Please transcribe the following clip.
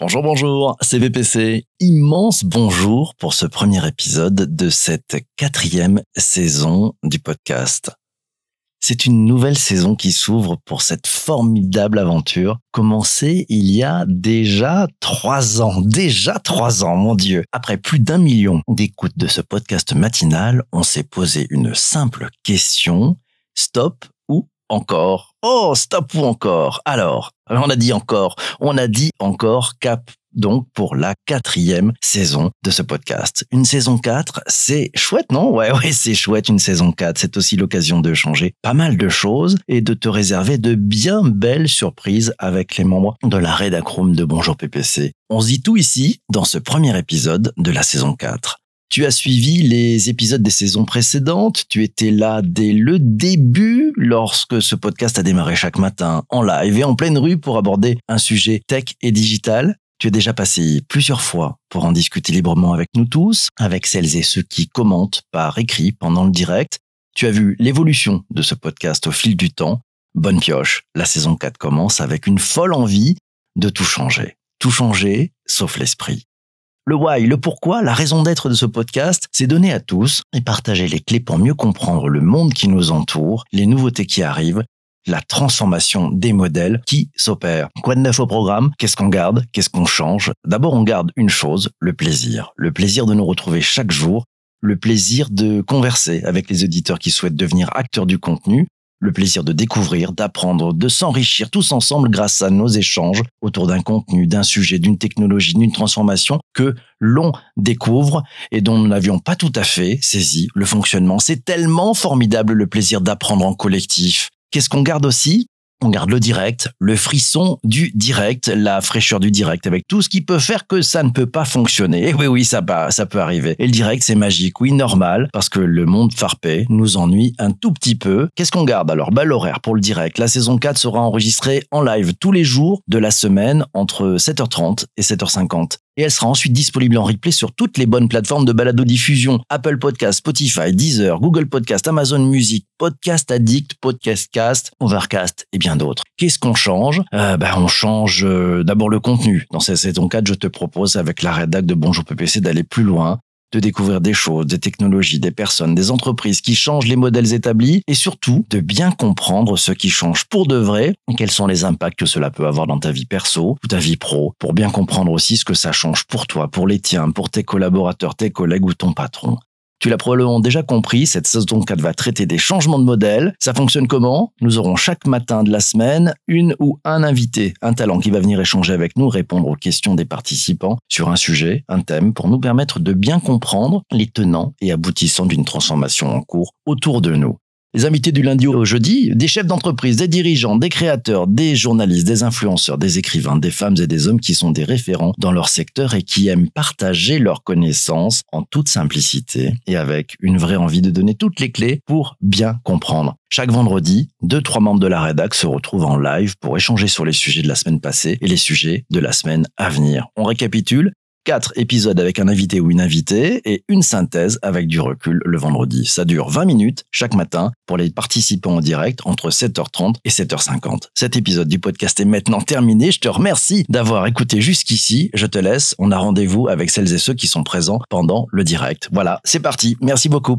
Bonjour, bonjour, c'est VPC. Immense bonjour pour ce premier épisode de cette quatrième saison du podcast. C'est une nouvelle saison qui s'ouvre pour cette formidable aventure commencée il y a déjà trois ans. Déjà trois ans, mon Dieu. Après plus d'un million d'écoutes de ce podcast matinal, on s'est posé une simple question. Stop ou encore Oh, stop ou encore Alors, on a dit encore, on a dit encore cap donc pour la quatrième saison de ce podcast. Une saison 4, c'est chouette, non? Ouais, ouais, c'est chouette une saison 4. C'est aussi l'occasion de changer pas mal de choses et de te réserver de bien belles surprises avec les membres de la rédacroom de Bonjour PPC. On se dit tout ici dans ce premier épisode de la saison 4. Tu as suivi les épisodes des saisons précédentes, tu étais là dès le début lorsque ce podcast a démarré chaque matin en live et en pleine rue pour aborder un sujet tech et digital. Tu es déjà passé plusieurs fois pour en discuter librement avec nous tous, avec celles et ceux qui commentent par écrit pendant le direct. Tu as vu l'évolution de ce podcast au fil du temps. Bonne pioche, la saison 4 commence avec une folle envie de tout changer. Tout changer, sauf l'esprit. Le why, le pourquoi, la raison d'être de ce podcast, c'est donner à tous et partager les clés pour mieux comprendre le monde qui nous entoure, les nouveautés qui arrivent, la transformation des modèles qui s'opèrent. Quoi de neuf au programme? Qu'est-ce qu'on garde? Qu'est-ce qu'on change? D'abord, on garde une chose, le plaisir. Le plaisir de nous retrouver chaque jour, le plaisir de converser avec les auditeurs qui souhaitent devenir acteurs du contenu, le plaisir de découvrir, d'apprendre, de s'enrichir tous ensemble grâce à nos échanges autour d'un contenu, d'un sujet, d'une technologie, d'une transformation que l'on découvre et dont nous n'avions pas tout à fait saisi le fonctionnement. C'est tellement formidable le plaisir d'apprendre en collectif. Qu'est-ce qu'on garde aussi? On garde le direct, le frisson du direct, la fraîcheur du direct, avec tout ce qui peut faire que ça ne peut pas fonctionner. Et oui, oui, ça, ça peut arriver. Et le direct, c'est magique, oui, normal, parce que le monde farpé nous ennuie un tout petit peu. Qu'est-ce qu'on garde alors? Bah l'horaire pour le direct. La saison 4 sera enregistrée en live tous les jours de la semaine entre 7h30 et 7h50 et elle sera ensuite disponible en replay sur toutes les bonnes plateformes de balado-diffusion Apple Podcast, Spotify, Deezer, Google Podcast, Amazon Music, Podcast Addict, Podcast Cast, Overcast et bien d'autres. Qu'est-ce qu'on change? Euh, ben, On change euh, d'abord le contenu. Dans cette saison 4, je te propose avec la rédac de Bonjour PPC d'aller plus loin de découvrir des choses, des technologies, des personnes, des entreprises qui changent les modèles établis et surtout de bien comprendre ce qui change pour de vrai quels sont les impacts que cela peut avoir dans ta vie perso ou ta vie pro pour bien comprendre aussi ce que ça change pour toi, pour les tiens, pour tes collaborateurs, tes collègues ou ton patron. Tu l'as probablement déjà compris, cette saison 4 va traiter des changements de modèle. Ça fonctionne comment? Nous aurons chaque matin de la semaine une ou un invité, un talent qui va venir échanger avec nous, répondre aux questions des participants sur un sujet, un thème, pour nous permettre de bien comprendre les tenants et aboutissants d'une transformation en cours autour de nous. Les invités du lundi au jeudi, des chefs d'entreprise, des dirigeants, des créateurs, des journalistes, des influenceurs, des écrivains, des femmes et des hommes qui sont des référents dans leur secteur et qui aiment partager leurs connaissances en toute simplicité et avec une vraie envie de donner toutes les clés pour bien comprendre. Chaque vendredi, deux, trois membres de la rédac se retrouvent en live pour échanger sur les sujets de la semaine passée et les sujets de la semaine à venir. On récapitule quatre épisodes avec un invité ou une invitée et une synthèse avec du recul le vendredi. Ça dure 20 minutes chaque matin pour les participants en direct entre 7h30 et 7h50. Cet épisode du podcast est maintenant terminé. Je te remercie d'avoir écouté jusqu'ici. Je te laisse. On a rendez-vous avec celles et ceux qui sont présents pendant le direct. Voilà, c'est parti. Merci beaucoup.